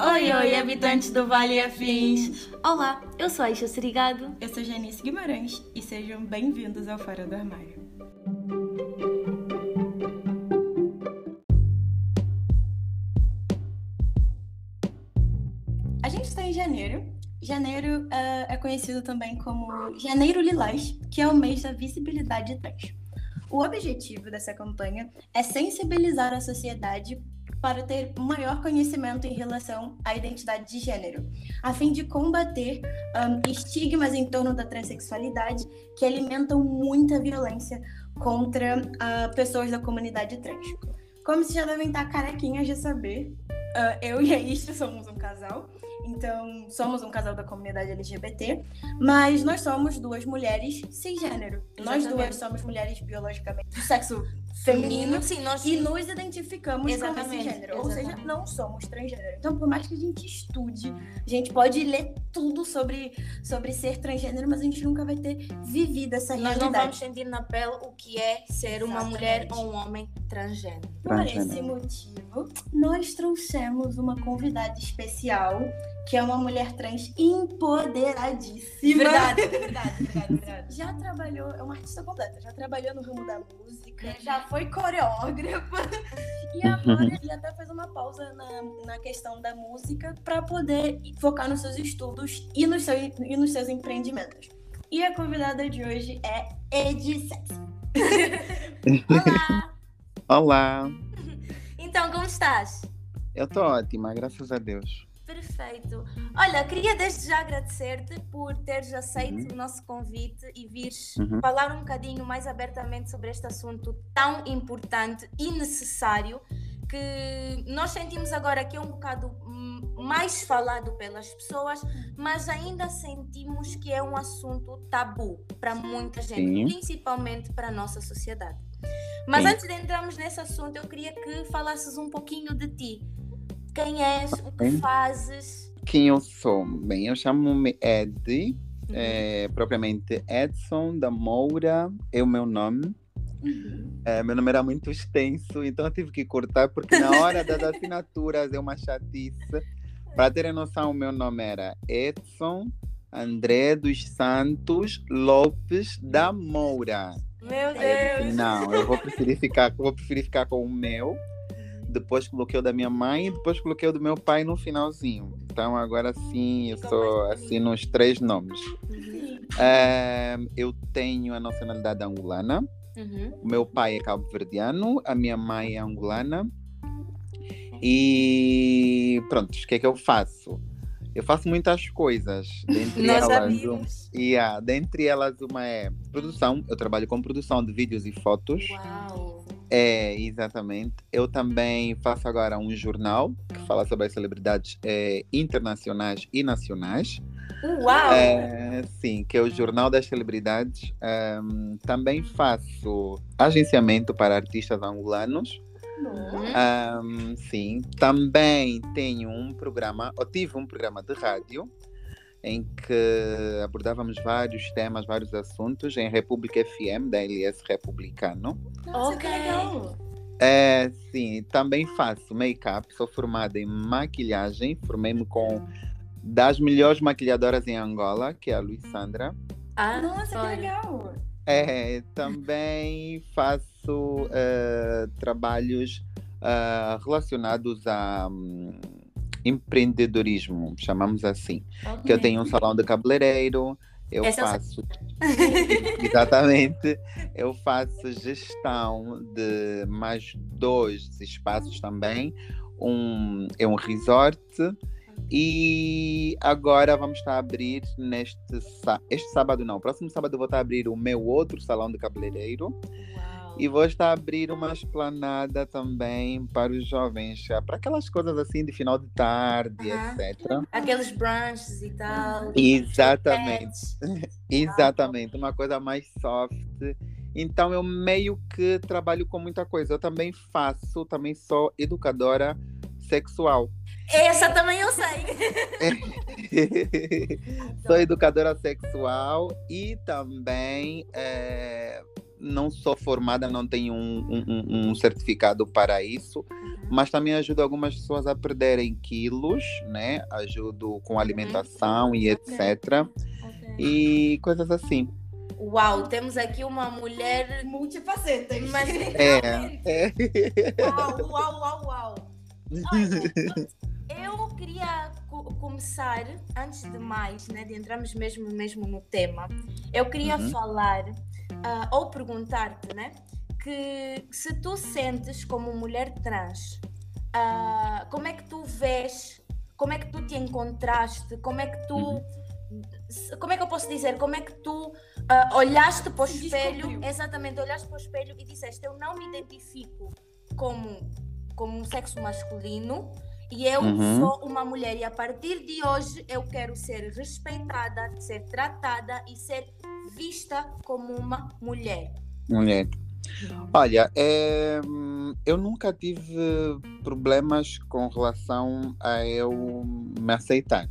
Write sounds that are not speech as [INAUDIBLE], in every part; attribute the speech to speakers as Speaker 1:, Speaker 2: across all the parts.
Speaker 1: Oi, oi, habitantes do Vale Afins!
Speaker 2: Olá, eu sou a Aisha Serigado.
Speaker 1: Eu sou Janice Guimarães e sejam bem-vindos ao Fora do Armário. A gente está em janeiro. Janeiro uh, é conhecido também como Janeiro Lilás, que é o mês da visibilidade trans. O objetivo dessa campanha é sensibilizar a sociedade para ter maior conhecimento em relação à identidade de gênero, a fim de combater um, estigmas em torno da transexualidade que alimentam muita violência contra uh, pessoas da comunidade trans. Como vocês já devem estar carequinhas de saber, uh, eu e a Istra somos um casal então, somos um casal da comunidade LGBT, mas nós somos duas mulheres cisgênero. Nós duas somos mulheres biologicamente do sexo feminino Sim, nós... e nos identificamos Exatamente. como cisgênero. Exatamente. Ou seja, não somos transgênero. Então, por mais que a gente estude, a gente pode ler tudo sobre, sobre ser transgênero, mas a gente nunca vai ter vivido essa realidade.
Speaker 2: Nós não vamos sentir na pele o que é ser uma mulher ou um homem transgênero.
Speaker 1: Por esse motivo, nós trouxemos uma convidada especial que é uma mulher trans empoderadíssima.
Speaker 2: Verdade, verdade, verdade, verdade.
Speaker 1: Já trabalhou, é uma artista completa, já trabalhou no ramo da música, já foi coreógrafa [LAUGHS] e agora ele até fez uma pausa na, na questão da música para poder focar nos seus estudos e nos, seus, e nos seus empreendimentos. E a convidada de hoje é Edi [LAUGHS]
Speaker 2: Olá!
Speaker 3: Olá!
Speaker 2: Então, como estás?
Speaker 3: Eu tô ótima, graças a Deus.
Speaker 2: Perfeito. Olha, queria desde já agradecer-te por teres aceito uhum. o nosso convite e vires uhum. falar um bocadinho mais abertamente sobre este assunto tão importante e necessário que nós sentimos agora que é um bocado mais falado pelas pessoas, mas ainda sentimos que é um assunto tabu para muita gente, Sim. principalmente para a nossa sociedade. Mas Sim. antes de entrarmos nesse assunto, eu queria que falasses um pouquinho de ti. Quem és? O que fazes?
Speaker 3: Quem eu sou? Bem, eu chamo-me Ed, uhum. é, propriamente Edson da Moura é o meu nome. Uhum. É, meu nome era muito extenso, então eu tive que cortar, porque na hora das assinaturas é uma chatice. Para terem noção, o meu nome era Edson André dos Santos Lopes da Moura.
Speaker 2: Meu Deus!
Speaker 3: não, eu vou preferir ficar, vou preferir ficar com o meu depois coloquei o da minha mãe e depois coloquei o do meu pai no finalzinho. Então agora sim eu sou assim nos três nomes. Uhum. Eu tenho a nacionalidade angolana. Uhum. O meu pai é cabo-verdiano, a minha mãe é angolana. E pronto, o que é que eu faço? Eu faço muitas coisas. Dentre
Speaker 2: Nós
Speaker 3: elas, yeah, dentre elas, uma é produção. Eu trabalho com produção de vídeos e fotos.
Speaker 2: Uau!
Speaker 3: É, exatamente. Eu também faço agora um jornal que fala sobre as celebridades é, internacionais e nacionais.
Speaker 2: Uau!
Speaker 3: É, sim, que é o Jornal das Celebridades. Um, também faço agenciamento para artistas angolanos. Um, sim, também tenho um programa, eu tive um programa de rádio em que abordávamos vários temas, vários assuntos em República FM, da LS Republicano.
Speaker 2: ok.
Speaker 3: É, sim, também faço make-up, sou formada em maquilhagem, formei-me com das melhores maquilhadoras em Angola, que é a Luísandra.
Speaker 2: Ah, nossa, que legal!
Speaker 3: É, também faço uh, trabalhos uh, relacionados a um, empreendedorismo, chamamos assim. Okay. Que eu tenho um salão de cabeleireiro, eu Essa faço. [LAUGHS] Exatamente. Eu faço gestão de mais dois espaços também. Um é um resort. E agora vamos estar a abrir neste este sábado não, próximo sábado eu vou estar a abrir o meu outro salão de cabeleireiro. E vou estar a abrir uma esplanada também para os jovens, para aquelas coisas assim de final de tarde, etc.
Speaker 2: Aqueles brunches e tal.
Speaker 3: Exatamente. [LAUGHS] Exatamente. Uma coisa mais soft. Então eu meio que trabalho com muita coisa. Eu também faço, também sou educadora sexual.
Speaker 2: Essa também eu sei. [LAUGHS]
Speaker 3: sou educadora sexual e também é, não sou formada, não tenho um, um, um certificado para isso, mas também ajudo algumas pessoas a perderem quilos, né? Ajudo com alimentação e etc.
Speaker 2: Ok.
Speaker 3: E coisas assim.
Speaker 2: Uau, temos aqui uma mulher.
Speaker 1: Multifacetas.
Speaker 2: Mas
Speaker 3: É, é.
Speaker 2: Uau, uau, uau, uau. [LAUGHS] Olha, eu queria co- começar, antes de mais, né, de entrarmos mesmo, mesmo no tema, eu queria
Speaker 3: Uhum.
Speaker 2: falar ah, ou perguntar-te, né, que se tu sentes como mulher trans, ah, como é que tu vês, como é que tu te encontraste, como é que tu,
Speaker 3: Uhum.
Speaker 2: como é que eu posso dizer, como é que tu ah, olhaste para o
Speaker 1: Se
Speaker 2: espelho,
Speaker 1: descobriu.
Speaker 2: exatamente, olhaste para o espelho e disseste, eu não me identifico como, como um sexo masculino e eu
Speaker 3: Uhum.
Speaker 2: sou uma mulher e a partir de hoje eu quero ser respeitada, ser tratada e ser vista como uma mulher.
Speaker 3: Mulher. Olha, é, eu nunca tive problemas com relação a eu me aceitar,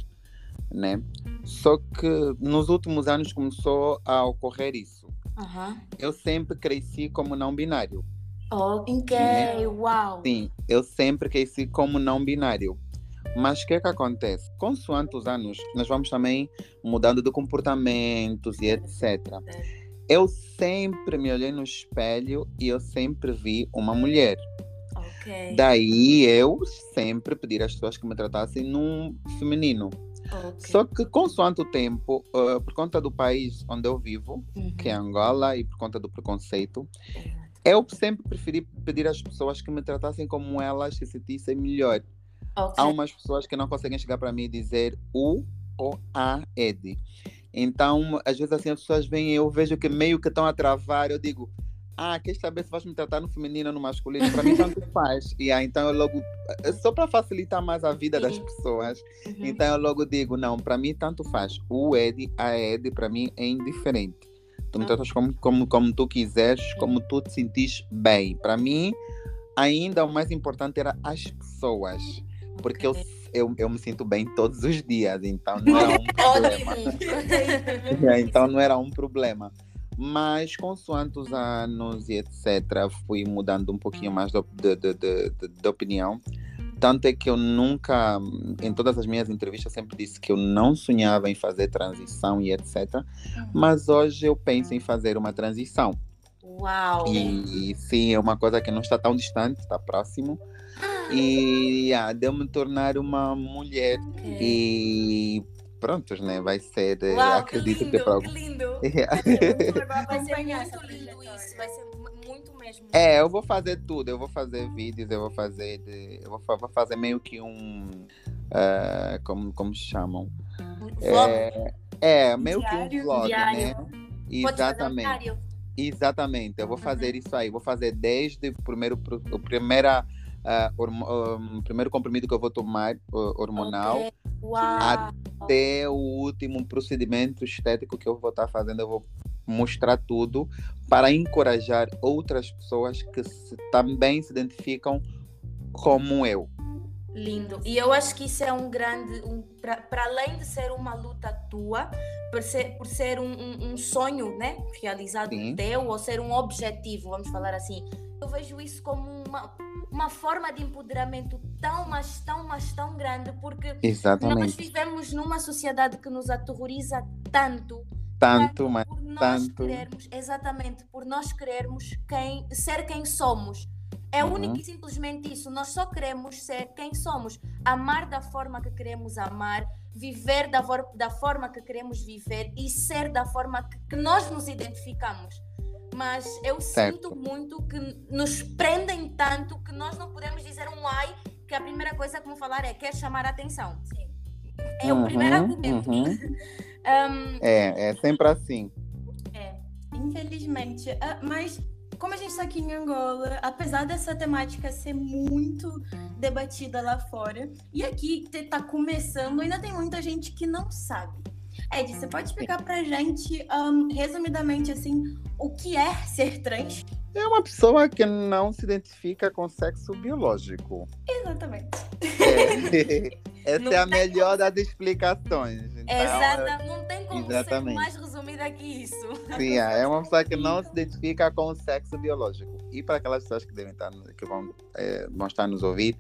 Speaker 3: né? Só que nos últimos anos começou a ocorrer isso.
Speaker 2: Aham.
Speaker 3: Eu sempre cresci como não binário.
Speaker 2: Ok, uau.
Speaker 3: Sim, eu sempre cresci como não binário. Mas o que é que acontece? Consoante os anos, nós vamos também mudando de comportamentos e etc. Eu sempre me olhei no espelho e eu sempre vi uma mulher.
Speaker 2: Ok.
Speaker 3: Daí eu sempre pedi às pessoas que me tratassem num feminino.
Speaker 2: ok.
Speaker 3: Só que consoante o tempo, uh, por conta do país onde eu vivo,
Speaker 2: Uhum.
Speaker 3: que é Angola, e por conta do preconceito, eu sempre preferi pedir às pessoas que me tratassem como elas se sentissem melhor.
Speaker 2: Ok.
Speaker 3: Há umas pessoas que não conseguem chegar para mim e dizer o ou a Ed. Então, às vezes assim as pessoas vêm e eu vejo que meio que estão a travar, eu digo, ah, quer saber se vais me tratar no feminino ou no masculino? Para mim [LAUGHS] tanto faz. E aí, então eu logo, é só para facilitar mais a vida das pessoas,
Speaker 2: Uhum.
Speaker 3: então eu logo digo, não, para mim tanto faz. O Ed, a Ed, para mim é indiferente. Tu me tratas como, como, como tu quiseres, como tu te sentires bem. Para mim, ainda o mais importante era as pessoas. Porque eu, eu, eu me sinto bem todos os dias, então não era [LAUGHS] um problema. [LAUGHS] É, então não era um problema. Mas consoante os anos e etc, fui mudando um pouquinho mais op- de, de, de, de- de opinião. Tanto é que eu nunca, em todas as minhas entrevistas, sempre disse que eu não sonhava em fazer transição e etc. Mas hoje eu penso em fazer uma transição.
Speaker 2: Uau.
Speaker 3: E, sim, é uma coisa que não está tão distante, está próximo. E ah, de eu me tornar uma mulher.
Speaker 2: Ok.
Speaker 3: E prontos, né? Vai ser,
Speaker 2: Uau, que
Speaker 3: acredito
Speaker 2: lindo,
Speaker 3: que para
Speaker 2: que lindo.
Speaker 1: Vai [LAUGHS]
Speaker 2: Vai ser muito lindo isso, vai ser
Speaker 3: É, eu vou fazer tudo. Eu vou fazer vídeos, eu vou fazer. de- eu vou, vou fazer meio que um. eh, como, como chamam?
Speaker 2: Vlog,
Speaker 3: É, meio que
Speaker 1: Diário,
Speaker 3: um vlog,
Speaker 2: diário.
Speaker 3: né?
Speaker 2: pode fazer um
Speaker 3: Exatamente. Exatamente. Eu vou fazer
Speaker 2: Uhum.
Speaker 3: isso aí. Vou fazer desde o primeiro, o primeira, hormo- um, primeiro comprimido que eu vou tomar, o- hormonal,
Speaker 2: Ok. Uau.
Speaker 3: até o último procedimento estético que eu vou estar fazendo. Eu vou mostrar tudo para encorajar outras pessoas que se- também se identificam como eu.
Speaker 2: Lindo. E eu acho que isso é um grande. Um, Para além de ser uma luta tua, por ser, por ser um, um- um sonho né, realizado
Speaker 3: Sim.
Speaker 2: teu, ou ser um objetivo, vamos falar assim, eu vejo isso como uma, uma forma de empoderamento tão, mas tão, mas tão grande, porque nós
Speaker 3: Exatamente.
Speaker 2: vivemos numa sociedade que nos aterroriza tanto
Speaker 3: Tanto, mas
Speaker 2: nós querermos, exatamente, por nós querermos quem, ser quem somos. É
Speaker 3: Uhum.
Speaker 2: único e simplesmente isso. Nós só queremos ser quem somos. Amar da forma que queremos amar, viver da, da forma que queremos viver e ser da forma que, que nós nos identificamos. Mas eu
Speaker 3: Certo.
Speaker 2: sinto muito que nos prendem tanto que nós não podemos dizer um ai, que a primeira coisa que vão falar é quer chamar a atenção.
Speaker 1: Sim.
Speaker 2: É o primeiro
Speaker 3: Uhum,
Speaker 2: argumento.
Speaker 3: uhum. [LAUGHS]
Speaker 2: Um,
Speaker 3: É, é sempre assim.
Speaker 1: É, infelizmente. Ah, mas como a gente está aqui em Angola, apesar dessa temática ser muito debatida lá fora, e aqui te- tá começando, ainda tem muita gente que não sabe. Ed, você pode explicar pra gente, ahn, resumidamente, assim, o que é ser trans?
Speaker 3: É uma pessoa que não se identifica com sexo biológico.
Speaker 1: Exatamente.
Speaker 3: É. [LAUGHS] Essa
Speaker 2: Não
Speaker 3: é a melhor das explicaões. Então,
Speaker 2: Exata, não tem como ser
Speaker 3: exatamente.
Speaker 2: mais resumido resumida que isso.
Speaker 3: Sim, é, é uma pessoa que não se identifica com o sexo biológico. E para aquelas pessoas que devem estar, que vão, é, vão estar nos ouvir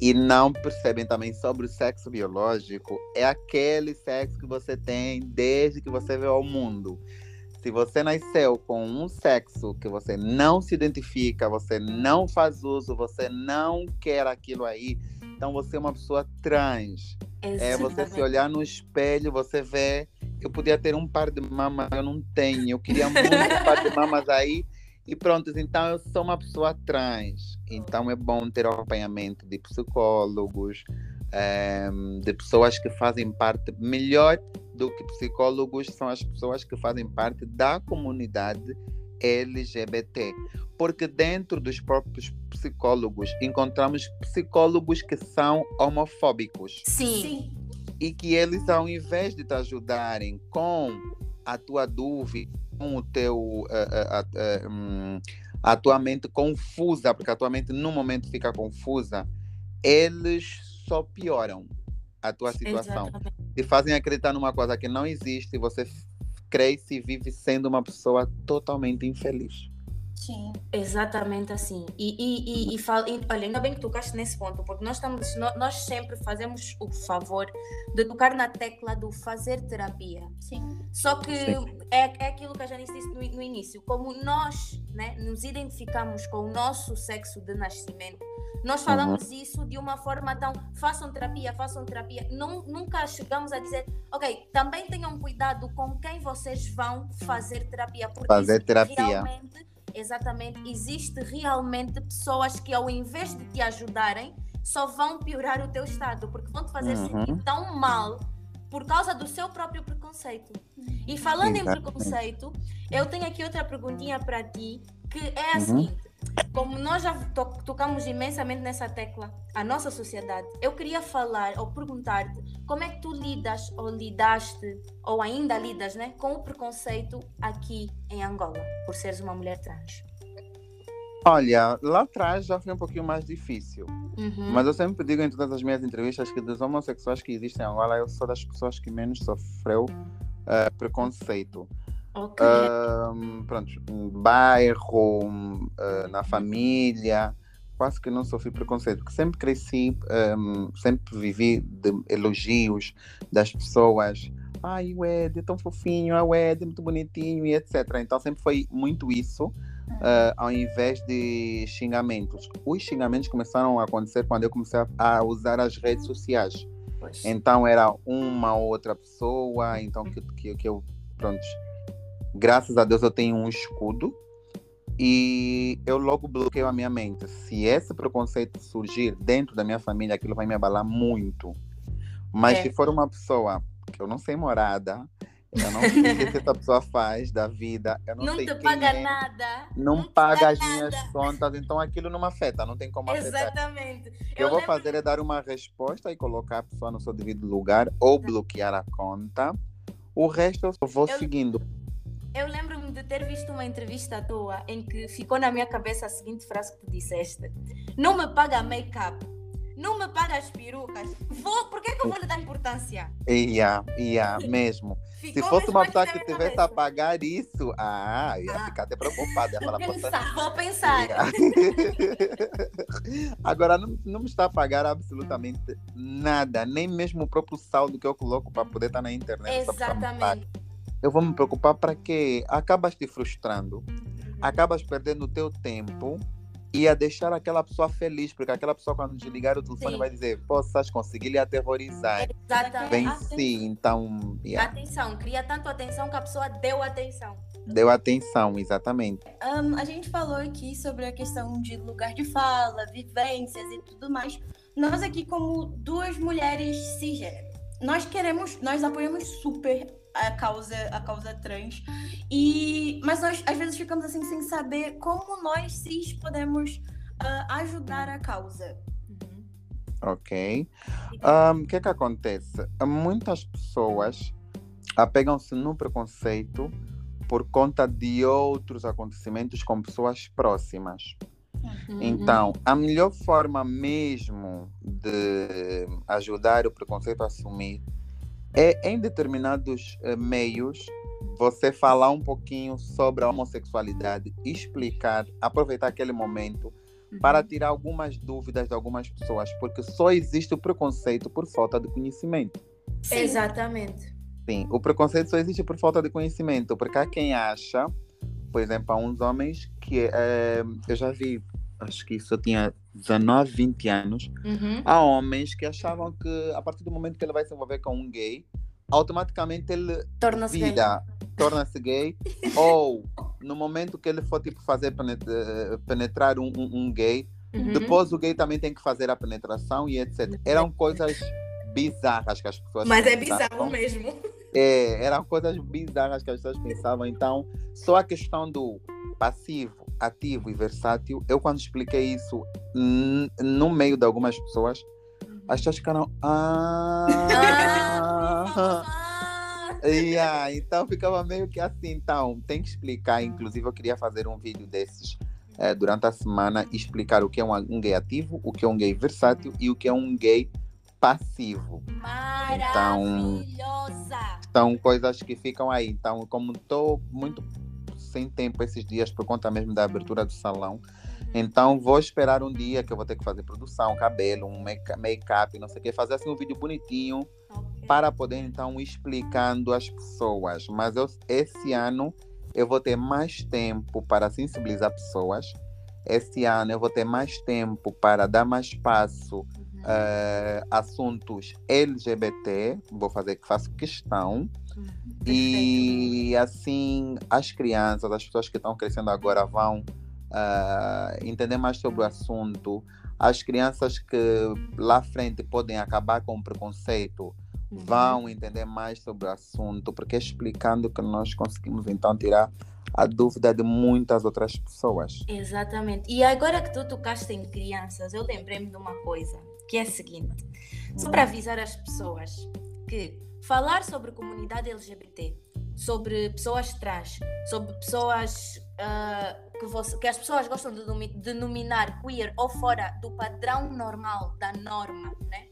Speaker 3: e não percebem também sobre o sexo biológico, é aquele sexo que você tem desde que você veio ao mundo. Se você nasceu com um sexo que você não se identifica, você não faz uso, você não quer aquilo aí, então você é uma pessoa trans. É você se olhar no espelho, você vê, eu podia ter um par de mamas, eu não tenho. Eu queria muito um par de mamas aí. E pronto, então eu sou uma pessoa trans. Então é bom ter acompanhamento de psicólogos, é, de pessoas que fazem parte, melhor do que psicólogos, são as pessoas que fazem parte da comunidade LGBT porque dentro dos próprios psicólogos encontramos psicólogos que são homofóbicos.
Speaker 2: Sim. Sim.
Speaker 3: E que eles, ao invés de te ajudarem com a tua dúvida, com o teu, uh, uh, uh, um, a tua mente confusa, porque a tua mente no momento fica confusa, eles só pioram a tua situação. Exatamente. E fazem acreditar numa coisa que não existe e você cresce e vive sendo uma pessoa totalmente infeliz.
Speaker 2: Sim. Exatamente assim. E, e, e, e, fala, e olha, ainda bem que tocaste nesse ponto, porque nós, estamos, nós, sempre fazemos o favor de tocar na tecla do fazer terapia.
Speaker 1: Sim.
Speaker 2: Só que é, é aquilo que a Janice disse no, no início, como nós né, nos identificamos com o nosso sexo de nascimento, nós falamos uhum. isso de uma forma tão façam terapia, façam terapia. Não, nunca chegamos a dizer, ok, também tenham cuidado com quem vocês vão fazer terapia. Porque
Speaker 3: fazer terapia.
Speaker 2: Exatamente, existe realmente pessoas que ao invés de te ajudarem, só vão piorar o teu estado, porque vão te fazer uhum. sentir tão mal por causa do seu próprio preconceito. E falando Exatamente. em preconceito, eu tenho aqui outra perguntinha para ti, que é a uhum. seguinte: como nós já to tocamos imensamente nessa tecla, a nossa sociedade, eu queria falar ou perguntar-te como é que tu lidas ou lidaste ou ainda lidas né, com o preconceito aqui em Angola, por seres uma mulher trans?
Speaker 3: Olha, lá atrás já foi um pouquinho mais difícil. Uhum. Mas eu sempre digo em todas as minhas entrevistas que dos homossexuais que existem em Angola, eu sou das pessoas que menos sofreu uh, preconceito.
Speaker 2: Okay.
Speaker 3: Uh, pronto, um bairro, uh, na família, quase que não sofri preconceito, porque sempre cresci, um, sempre vivi de elogios das pessoas. Ai, o Ed é tão fofinho, ah, o Ed é muito bonitinho e etc. Então sempre foi muito isso, uh, ao invés de xingamentos. Os xingamentos começaram a acontecer quando eu comecei a usar as redes sociais. Pois. Então era uma outra pessoa, então que, que, que eu, pronto, graças a Deus eu tenho um escudo e eu logo bloqueio a minha mente. Se esse preconceito surgir dentro da minha família, aquilo vai me abalar muito. Mas é. se for uma pessoa que eu não sei morada, eu não sei o que essa pessoa faz da vida, eu não,
Speaker 2: não
Speaker 3: sei
Speaker 2: te paga
Speaker 3: é,
Speaker 2: nada.
Speaker 3: Não, não paga as minhas contas, então aquilo não me afeta, não tem como afetar.
Speaker 2: Exatamente.
Speaker 3: O que eu, eu vou lembro... fazer é dar uma resposta e colocar a pessoa no seu devido lugar ou bloquear a conta. O resto eu vou eu... seguindo.
Speaker 2: Eu lembro-me de ter visto uma entrevista à toa em que ficou na minha cabeça a seguinte frase que tu disseste: Não me paga make-up, não me paga as perucas. Vou, por que, que eu vou lhe dar importância?
Speaker 3: Ia, ia, mesmo. Se fosse uma pessoa que tivesse a pagar isso, ah, ia ah. ficar até preocupada. Ia
Speaker 2: falar, pensar, vou pensar. [LAUGHS]
Speaker 3: Agora, não, não me está a pagar absolutamente nada, nem mesmo o próprio saldo que eu coloco para poder estar na internet.
Speaker 2: Exatamente
Speaker 3: eu vou me preocupar para quê? Acabas te frustrando, acabas perdendo o teu tempo e a deixar aquela pessoa feliz, porque aquela pessoa, quando desligar o telefone, Sim. vai dizer: Possas conseguir lhe aterrorizar.
Speaker 2: Exatamente.
Speaker 3: Venci, então.
Speaker 2: Yeah. Atenção, cria tanto atenção que a pessoa deu atenção.
Speaker 3: Deu atenção, exatamente.
Speaker 1: Um, a gente falou aqui sobre a questão de lugar de fala, vivências e tudo mais. Nós, aqui, como duas mulheres cisgênero, nós queremos, nós apoiamos super a causa, a causa trans. E, mas nós às vezes ficamos assim sem saber como nós cis podemos uh, ajudar a causa.
Speaker 3: Uhum. Ok. O um, que é que acontece? Muitas pessoas apegam-se no preconceito por conta de outros acontecimentos com pessoas próximas. Uhum. Então, a melhor forma mesmo de ajudar o preconceito a assumir é em determinados uh, meios você falar um pouquinho sobre a homossexualidade, explicar, aproveitar aquele momento uhum. para tirar algumas dúvidas de algumas pessoas, porque só existe o preconceito por falta de conhecimento.
Speaker 2: Sim. Exatamente.
Speaker 3: Sim, o preconceito só existe por falta de conhecimento, porque há quem acha, por exemplo, há uns homens que é, eu já vi, acho que isso eu tinha 19, 20 anos, uhum. há homens que achavam que a partir do momento que ele vai se envolver com um gay, automaticamente ele
Speaker 2: torna-se gay,
Speaker 3: torna-se gay [LAUGHS] ou no momento que ele for tipo fazer penetrar, um, um, um gay, uhum. depois o gay também tem que fazer a penetração e etc. Eram coisas bizarras que as pessoas
Speaker 2: Mas é bizarro mesmo.
Speaker 3: É, eram coisas bizarras que as pessoas pensavam. Então, só a questão do passivo, ativo e versátil, eu quando expliquei isso no meio de algumas pessoas, as pessoas ficaram. [LAUGHS] Ah! yeah, então ficava meio que assim. Então, tem que explicar. Inclusive, eu queria fazer um vídeo desses é, durante a semana explicar o que é um, um, gay ativo, o que é um gay versátil e o que é um gay passivo.
Speaker 2: Então,
Speaker 3: são coisas que ficam aí. Então, como estou muito sem tempo esses dias por conta mesmo da abertura do salão, então vou esperar um dia que eu vou ter que fazer produção, cabelo, um make-up, não sei o que, fazer assim um vídeo bonitinho okay. para poder então explicando às pessoas. Mas eu, esse ano eu vou ter mais tempo para sensibilizar pessoas. Esse ano eu vou ter mais tempo para dar mais espaço uhum. uh, assuntos LGBT. Vou fazer que faço questão. E assim as crianças, as pessoas que estão crescendo agora vão uh, entender mais sobre o assunto. As crianças que lá frente podem acabar com o preconceito uhum. vão entender mais sobre o assunto, porque é explicando que nós conseguimos então tirar a dúvida de muitas outras pessoas.
Speaker 2: Exatamente. E agora que tu tocaste em crianças, eu lembrei-me de uma coisa, que é a seguinte: só para avisar as pessoas que falar sobre comunidade LGBT, sobre pessoas trans, sobre pessoas uh, que, você, que, as pessoas gostam de denominar queer ou fora do padrão normal, da norma, né?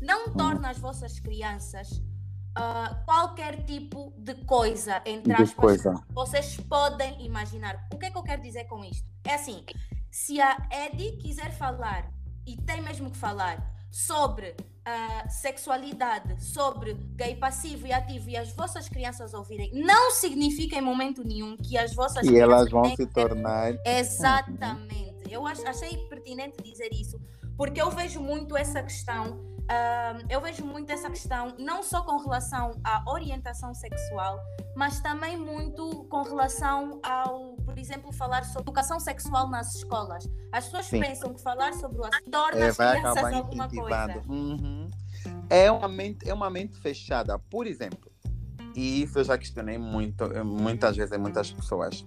Speaker 2: não torna as vossas crianças uh, qualquer tipo de coisa, entre aspas, coisa. vocês podem imaginar. O que é que eu quero dizer com isto? É assim, se a Eddie quiser falar, e tem mesmo que falar, sobre uh, sexualidade, sobre gay passivo e ativo e as vossas crianças ouvirem, não significa em momento nenhum que as vossas
Speaker 3: e elas vão se tornar.
Speaker 2: Exatamente. Eu achei pertinente dizer isso, porque eu vejo muito essa questão Uh, eu vejo muito essa questão, não só com relação à orientação sexual, mas também muito com relação ao, por exemplo, falar sobre educação sexual nas escolas. As pessoas Sim. pensam que falar sobre o assunto torna é, as crianças alguma coisa.
Speaker 3: Uhum. É, uma mente, é uma mente fechada. Por exemplo, e isso eu já questionei muito, muitas vezes muitas pessoas.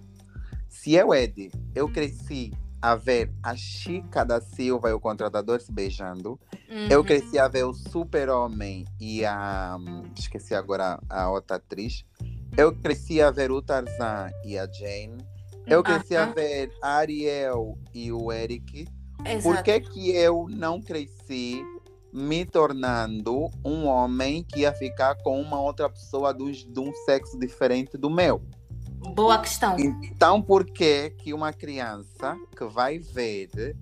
Speaker 3: Se eu, Ed, eu cresci a ver a Chica da Silva e o contratador se beijando. Uhum. Eu cresci a ver o Super-Homem e a. Esqueci agora a outra atriz. Eu cresci a ver o Tarzan e a Jane. Eu cresci a ver a Ariel e o Eric. Exato. Por que, que eu não cresci me tornando um homem que ia ficar com uma outra pessoa de um sexo diferente do meu?
Speaker 2: Boa questão.
Speaker 3: Então, por que que uma criança que vai ver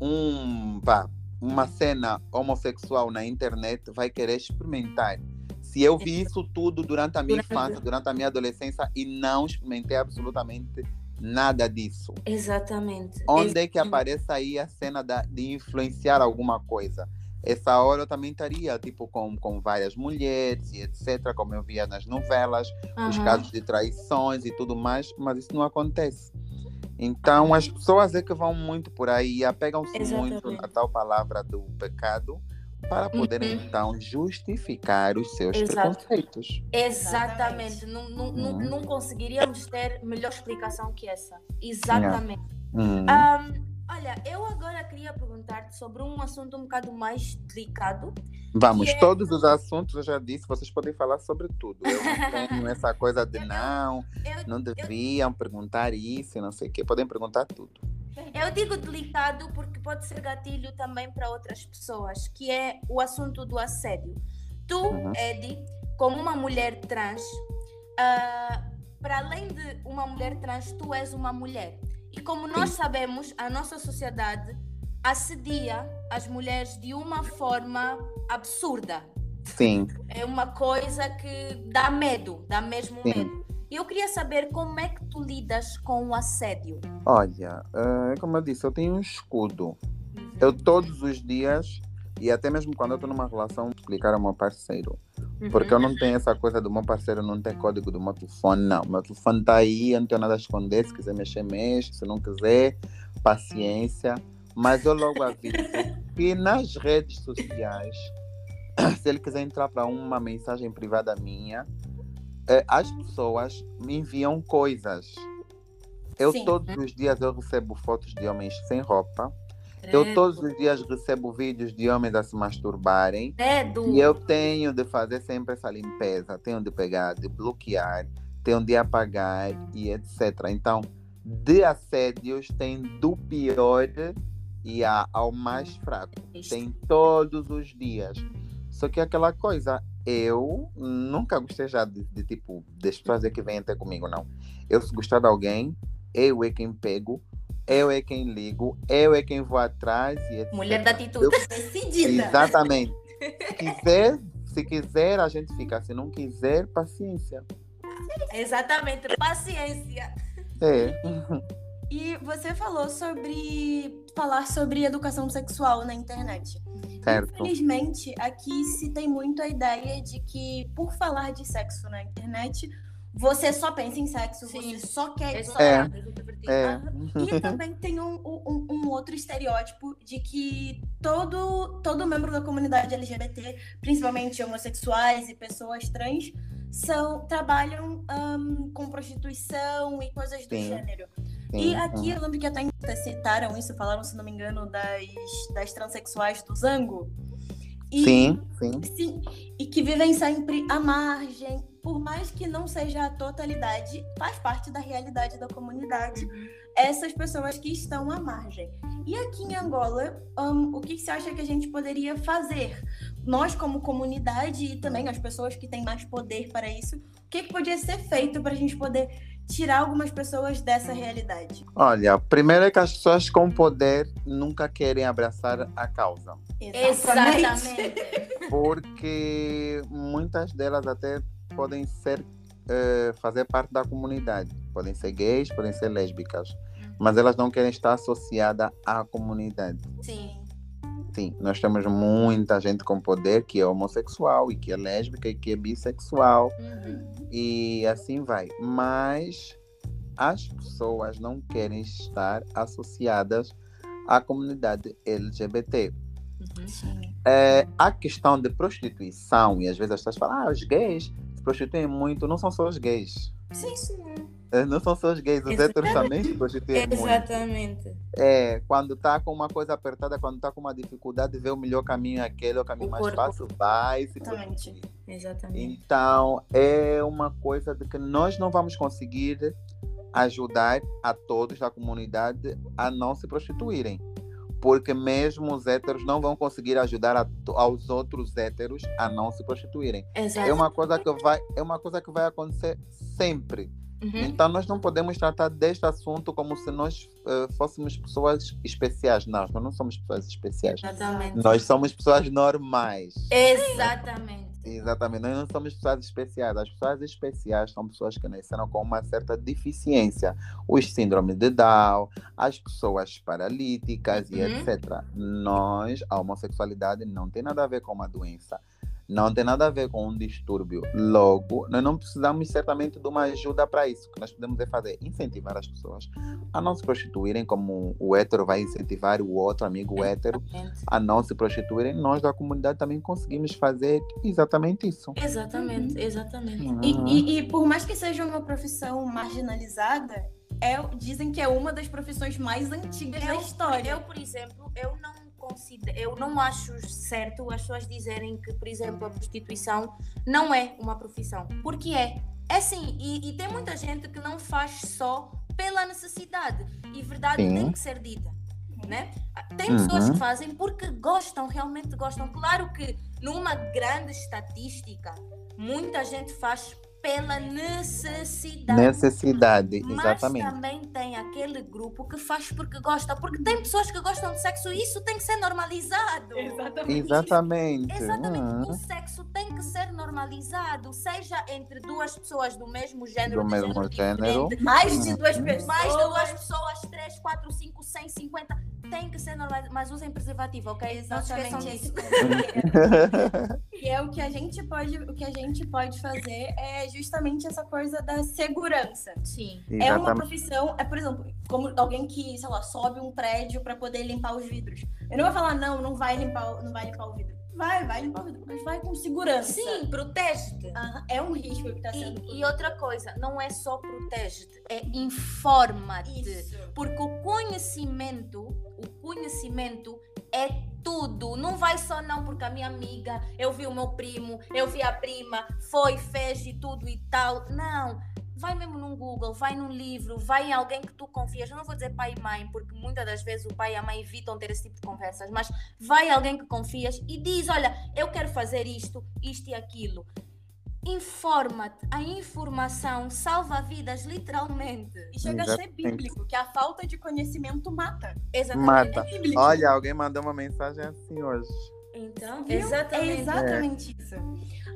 Speaker 3: um, pá, uma cena homossexual na internet vai querer experimentar? Se eu vi isso tudo durante a minha infância, durante a minha adolescência e não experimentei absolutamente nada disso.
Speaker 2: Exatamente.
Speaker 3: Onde é que aparece aí a cena da, de influenciar alguma coisa? essa hora eu também estaria tipo com, com várias mulheres e etc, como eu via nas novelas, uhum. os casos de traições e tudo mais, mas isso não acontece. Então as pessoas é que vão muito por aí, apegam-se muito a tal palavra do pecado para poderem uhum. então justificar os seus Exato. preconceitos.
Speaker 2: Exatamente. Não, não, uhum. não, conseguiríamos ter melhor explicação que essa. Exatamente. Uhum. Um, Olha, eu agora queria perguntar-te sobre um assunto um bocado mais delicado.
Speaker 3: Vamos, é... todos os assuntos eu já disse, vocês podem falar sobre tudo. Eu não [LAUGHS] tenho essa coisa de não, eu, não deviam eu... perguntar isso, não sei o quê. Podem perguntar tudo.
Speaker 2: Eu digo delicado porque pode ser gatilho também para outras pessoas, que é o assunto do assédio. Tu, uhum. Eddie, como uma mulher trans, uh, para além de uma mulher trans, tu és uma mulher. E como nós sabemos, a nossa sociedade assedia as mulheres de uma forma absurda.
Speaker 3: Sim.
Speaker 2: É uma coisa que dá medo, dá mesmo Sim. medo. Eu queria saber como é que tu lidas com o assédio.
Speaker 3: Olha, uh, como eu disse, eu tenho um escudo. Uhum. Eu todos os dias, e até mesmo quando eu estou numa relação, explicar ao meu parceiro. Uhum. Porque eu não tenho essa coisa do meu parceiro não ter código do meu telefone, não. Meu telefone está aí, eu não tenho nada a esconder. Se quiser mexer, mexe. Se não quiser, paciência. Mas eu logo aviso que nas redes sociais, [COUGHS] se ele quiser entrar para uma mensagem privada minha, é, as pessoas me enviam coisas. Eu Sim. todos os dias eu recebo fotos de homens sem roupa. Eu todos os dias recebo vídeos de homens a se masturbarem. E eu tenho de fazer sempre essa limpeza. Tenho de pegar, de bloquear, tenho de apagar e etc. Então, de assédios tem do pior e ao mais fraco. Tem todos os dias. Só que aquela coisa, eu nunca gostei já de, de tipo, das pessoas que vêm até comigo, não. Eu se gostar de alguém, eu é quem pego, eu é quem ligo, eu é quem vou atrás e etc.
Speaker 2: Mulher da atitude eu... [LAUGHS]
Speaker 1: decidida.
Speaker 3: Exatamente. se quiser, se quiser, a gente fica. Se não quiser, paciência.
Speaker 2: Exatamente, paciência.
Speaker 3: É. [LAUGHS]
Speaker 1: E você falou sobre falar sobre educação sexual na internet.
Speaker 3: Certo.
Speaker 1: Infelizmente, aqui se tem muito a ideia de que por falar de sexo na internet, você só pensa em sexo, Sim. você só quer
Speaker 3: é, é. é.
Speaker 1: E também tem um, um, um, outro estereótipo de que todo, todo membro da comunidade LGBT, principalmente homossexuais e pessoas trans, são, trabalham um, com prostituição e coisas do Sim. gênero. Sim, e aqui eu lembro que até citaram isso, falaram, se não me engano, das, das transexuais do Zango.
Speaker 3: E, sim, sim.
Speaker 1: sim. E que vivem sempre à margem, por mais que não seja a totalidade, faz parte da realidade da comunidade, essas pessoas que estão à margem. E aqui em Angola, um, o que você acha que a gente poderia fazer? Nós, como comunidade, e também as pessoas que têm mais poder para isso, o que, que podia ser feito para a gente poder tirar algumas pessoas dessa realidade?
Speaker 3: Olha, primeiro é que as pessoas com poder nunca querem abraçar a causa.
Speaker 2: Exatamente.
Speaker 3: Porque muitas delas até podem ser uh, fazer parte da comunidade. Podem ser gays, podem ser lésbicas. Uhum. Mas elas não querem estar associadas à comunidade.
Speaker 2: Sim.
Speaker 3: Sim, nós temos muita gente com poder que é homossexual e que é lésbica e que é bissexual uhum. e assim vai. Mas as pessoas não querem estar associadas à comunidade LGBT. Uhum. É, a questão de prostituição, e às vezes as pessoas falam, ah, os gays se prostituem muito, não são só os gays.
Speaker 2: Sim, sim.
Speaker 3: É, não são só os gays, os héteros também se prostituem
Speaker 2: Exatamente.
Speaker 3: É, quando tá com uma coisa apertada, quando tá com uma dificuldade, vê o melhor caminho aquele, o caminho o mais corpo. fácil, vai se
Speaker 2: Exatamente. Exatamente.
Speaker 3: Então, é uma coisa de que nós não vamos conseguir ajudar a todos da comunidade a não se prostituírem. Porque mesmo os héteros não vão conseguir ajudar a, aos outros héteros a não se prostituírem.
Speaker 2: Exato.
Speaker 3: É uma coisa que vai, é uma coisa que vai acontecer sempre Uhum. Então, nós não podemos tratar deste assunto como se nós uh, fôssemos pessoas especiais. Não, nós não somos pessoas especiais.
Speaker 2: Exatamente.
Speaker 3: Nós somos pessoas normais.
Speaker 2: Exatamente.
Speaker 3: Exatamente, nós não somos pessoas especiais. As pessoas especiais são pessoas que nasceram com uma certa deficiência. Os síndromes de Down, as pessoas paralíticas uhum. e etc. Nós, a homossexualidade não tem nada a ver com uma doença não tem nada a ver com um distúrbio. Logo, nós não precisamos certamente de uma ajuda para isso. O que nós podemos é fazer incentivar as pessoas a não se prostituírem, como o hétero vai incentivar o outro amigo hétero a não se prostituírem. Nós da comunidade também conseguimos fazer exatamente isso.
Speaker 2: Exatamente, uhum. exatamente.
Speaker 1: Uhum. E, e, e por mais que seja uma profissão marginalizada, é, dizem que é uma das profissões mais antigas eu, da história.
Speaker 2: Eu, por exemplo, eu não considero, eu não acho certo as pessoas dizerem que, por exemplo, a prostituição não é uma profissão. Porque é. É sim, e, e tem muita gente que não faz só pela necessidade. E verdade sim. tem que ser dita. Né? Tem pessoas uhum. que fazem porque gostam, realmente gostam. Claro que numa grande estatística, muita gente faz pela necessidade.
Speaker 3: Necessidade, exatamente.
Speaker 2: Mas também tem aquele grupo que faz porque gosta, porque tem pessoas que gostam de sexo e isso tem que ser normalizado.
Speaker 1: Exatamente.
Speaker 3: Exatamente.
Speaker 2: Exatamente.
Speaker 3: Hum.
Speaker 2: O sexo tem que ser normalizado, seja entre duas pessoas do mesmo género,
Speaker 3: Do
Speaker 2: de
Speaker 3: mesmo gênero.
Speaker 2: diferente,
Speaker 1: Mais de duas
Speaker 3: Uhum.
Speaker 1: pessoas.
Speaker 2: mais de duas pessoas, três, quatro, cinco, cem, cinquenta, tem que ser normalizado, mas usem preservativo, ok? Não se esqueçam
Speaker 1: Exatamente
Speaker 2: disso.
Speaker 1: isso. [LAUGHS] E é o que a gente pode, o que a gente pode fazer é justamente essa coisa da segurança.
Speaker 2: Sim.
Speaker 1: É uma
Speaker 3: Exatamente.
Speaker 1: profissão, é por exemplo, como alguém que, sei lá, sobe um prédio para poder limpar os vidros. Eu não vou falar não, não vai limpar, o- não vai limpar o vidro. Vai, vai limpar o vidro, mas vai com segurança.
Speaker 2: Sim, protege-te.
Speaker 1: Aham, é um risco que está sendo.
Speaker 2: E, e outra coisa, não é só protege-te, é informa-te. Porque o conhecimento, conhecimento é tudo. Não vai só não porque a minha amiga, eu vi o meu primo, eu vi a prima, foi, fez e tudo e tal. Não. Vai mesmo num Google, vai num livro, vai em alguém que tu confias. Eu não vou dizer pai e mãe, porque muitas das vezes o pai e a mãe evitam ter esse tipo de conversas, mas vai em alguém que confias e diz: Olha, eu quero fazer isto, isto e aquilo. Informa-te. A informação salva vidas, literalmente.
Speaker 1: E chega a ser bíblico, que a falta de conhecimento mata.
Speaker 2: Exatamente.
Speaker 3: Mata.
Speaker 1: É.
Speaker 3: Olha, alguém mandou uma mensagem assim hoje.
Speaker 2: Então,
Speaker 1: Viu?
Speaker 2: exatamente.
Speaker 1: É exatamente isso.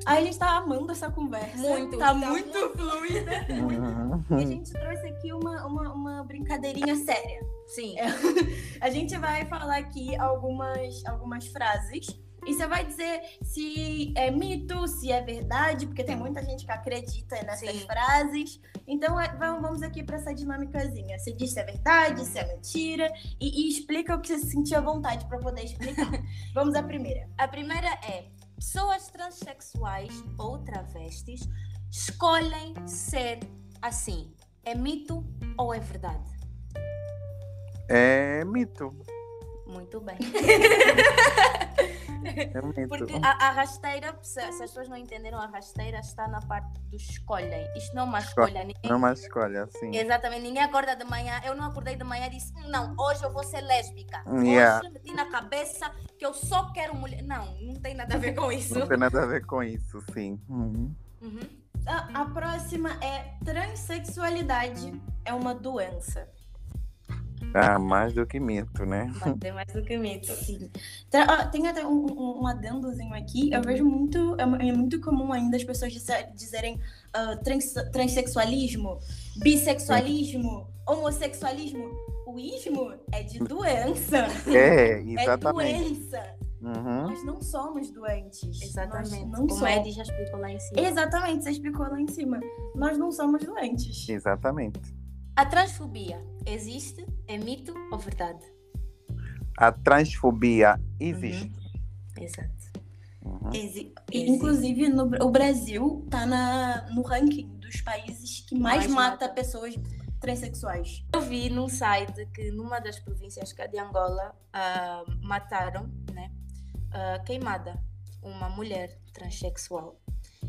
Speaker 1: Aí a gente tá amando essa conversa.
Speaker 2: Muito.
Speaker 1: Tá
Speaker 2: Tá
Speaker 1: muito fluida.
Speaker 3: Uhum.
Speaker 1: E a gente trouxe aqui uma, uma, uma brincadeirinha séria.
Speaker 2: Sim. [LAUGHS]
Speaker 1: A gente vai falar aqui algumas, algumas frases. E você vai dizer se é mito, se é verdade, porque tem muita gente que acredita nessas
Speaker 2: Sim.
Speaker 1: frases. Então é- vamos aqui para essa dinâmicazinha. Você diz se é verdade, se é mentira, e, e explica o que você sentir à vontade para poder explicar. [LAUGHS] vamos à primeira.
Speaker 2: A primeira é: pessoas transexuais ou travestis escolhem ser assim. É mito ou é verdade?
Speaker 3: É mito.
Speaker 2: Muito bem. [LAUGHS] Porque a, a rasteira, se, se as pessoas não entenderam, a rasteira está na parte do escolhem. Isto não é uma escolha. Ninguém,
Speaker 3: Não é uma escolha, assim.
Speaker 2: Exatamente, ninguém acorda de manhã. Eu não acordei de manhã e disse: "Hum, Não, hoje eu vou ser lésbica.
Speaker 3: Yeah.
Speaker 2: Hoje meti na cabeça que eu só quero mulher. Não, não tem nada a ver com isso.
Speaker 3: Não tem nada a ver com isso, sim. Uhum.
Speaker 2: Uhum.
Speaker 1: A, a próxima é transexualidade é uma doença.
Speaker 3: Ah, mais do que mito, né?
Speaker 2: Ter mais do que mito. [LAUGHS]
Speaker 1: Sim. Tem até um, um, um adendozinho aqui. Eu vejo muito. É, é muito comum ainda as pessoas dizer- dizerem ah, trans, transexualismo, bissexualismo, homossexualismo. O ismo é de doença.
Speaker 3: É, [LAUGHS]
Speaker 1: É
Speaker 3: exatamente.
Speaker 1: doença.
Speaker 3: Uhum.
Speaker 1: Nós não somos doentes.
Speaker 2: Exatamente.
Speaker 1: Nós não
Speaker 2: Como
Speaker 1: somos.
Speaker 2: a Edi já explicou lá em cima.
Speaker 1: Exatamente, você explicou lá em cima. Nós não somos doentes.
Speaker 3: Exatamente.
Speaker 2: A transfobia existe? É mito ou verdade?
Speaker 3: A transfobia existe.
Speaker 2: Exato.
Speaker 3: Uhum.
Speaker 1: Exi-
Speaker 2: Existe.
Speaker 1: Inclusive, no, o Brasil tá na, no ranking dos países que mais,
Speaker 2: Mais
Speaker 1: mata,
Speaker 2: mata.
Speaker 1: pessoas transexuais.
Speaker 2: Eu vi num site que numa das províncias que é de Angola ah, mataram, né, ah, queimada, uma mulher transexual.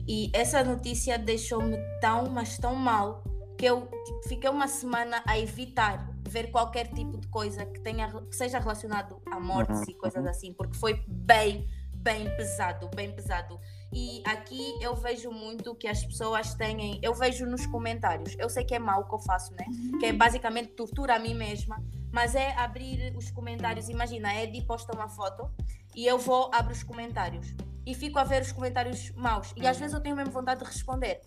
Speaker 2: E essa notícia deixou-me tão, mas tão mal que eu tipo, fiquei uma semana a evitar ver qualquer tipo de coisa que tenha que seja relacionado a mortes
Speaker 3: Uhum,
Speaker 2: e coisas
Speaker 3: uhum.
Speaker 2: assim, porque foi bem, bem pesado, bem pesado. E aqui eu vejo muito que as pessoas têm, eu vejo nos comentários. Eu sei que é mau o que eu faço, né? que é basicamente tortura a mim mesma, mas é abrir os comentários. Imagina, a Edi posta uma foto e eu vou, abro os comentários e fico a ver os comentários maus. E às vezes eu tenho mesmo vontade de responder,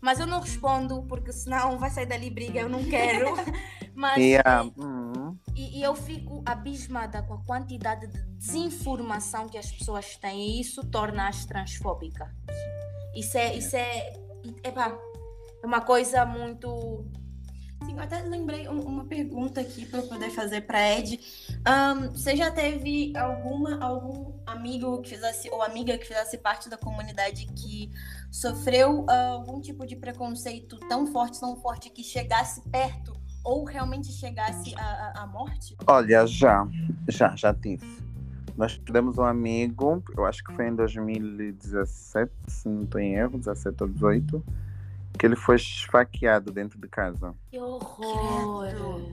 Speaker 2: mas eu não respondo porque senão vai sair dali briga, eu não quero. [LAUGHS] mas é-
Speaker 3: uhum.
Speaker 2: e, e eu fico abismada com a quantidade de desinformação que as pessoas têm e isso torna-as transfóbicas. Isso é, isso é, epá, é uma coisa muito
Speaker 1: Sim, eu até lembrei um- uma pergunta aqui para poder fazer para Ed. Ahn, você já teve alguma algum amigo que fizesse ou amiga que fizesse parte da comunidade que sofreu ah, algum tipo de preconceito tão forte, tão forte que chegasse perto ou realmente chegasse à, morte?
Speaker 3: Olha, já, já, já tive. Nós tivemos um amigo, eu acho que foi em 2017, se não estou em erro, 17 ou 18, que ele foi esfaqueado dentro de casa.
Speaker 2: Que horror!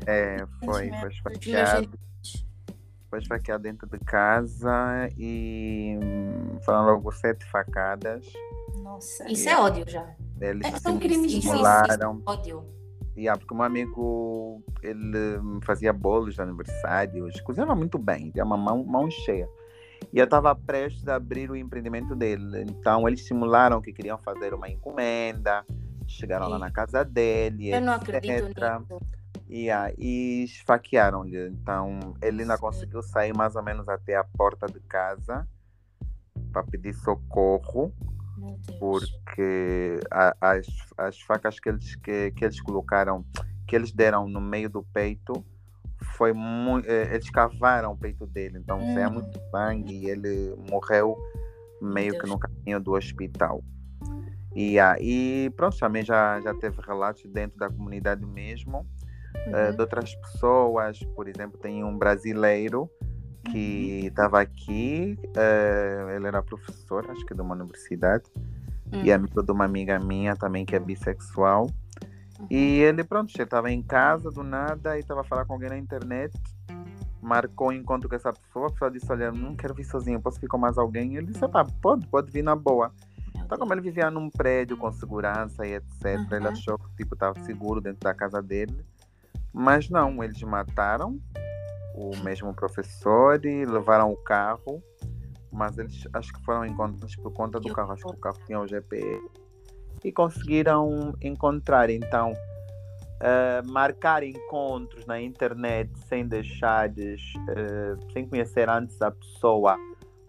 Speaker 3: É, foi, foi esfaqueado. Foi esfaqueado dentro de casa e hum, foram logo sete facadas.
Speaker 1: Nossa.
Speaker 2: Isso é ódio já.
Speaker 3: Eles
Speaker 1: É, são crimes de
Speaker 3: simularam.
Speaker 2: Ódio.
Speaker 3: Yeah, porque um amigo ele fazia bolos de aniversários, cozinhava muito bem, tinha uma mão, mão cheia. E eu estava prestes a abrir o empreendimento dele. Então eles simularam que queriam fazer uma encomenda, chegaram lá
Speaker 2: Ih.
Speaker 3: na casa dele,
Speaker 2: Eu não acredito nisso.
Speaker 3: E esfaquearam-lhe. Então ele ainda conseguiu sair mais ou menos até a porta de casa para pedir socorro porque a- as, as facas que eles, que, que eles colocaram, que eles deram no meio do peito, foi muito. Eles cavaram o peito dele, então
Speaker 1: Hum.
Speaker 3: muito sangue e ele morreu meio que
Speaker 2: Deus.
Speaker 3: no caminho do hospital. E aí, pronto, também já, já teve relatos dentro da comunidade mesmo, eh,
Speaker 2: Uhum.
Speaker 3: de outras pessoas, por exemplo, tem um brasileiro que estava aqui, eh, ele era professor, acho que de uma universidade, e
Speaker 2: Hum.
Speaker 3: amigo de uma amiga minha também que é bissexual.
Speaker 2: Uhum.
Speaker 3: E ele, pronto, estava em casa do nada e estava a falar com alguém na internet. Marcou um encontro com essa pessoa. A pessoa disse: Olha, não quero vir sozinho, posso vir com mais alguém? Ele disse: Pá, pode, pode vir na boa. Como ele vivia num prédio com segurança e etc., ele
Speaker 2: Uhum.
Speaker 3: achou que tipo, estava seguro dentro da casa dele. Mas não, eles mataram o mesmo professor e levaram o carro. Mas eles acho que foram encontrados por conta do carro. Acho que o carro tinha o GPS. E conseguiram encontrar. Então, eh, marcar encontros na internet sem deixares, eh, sem conhecer antes a pessoa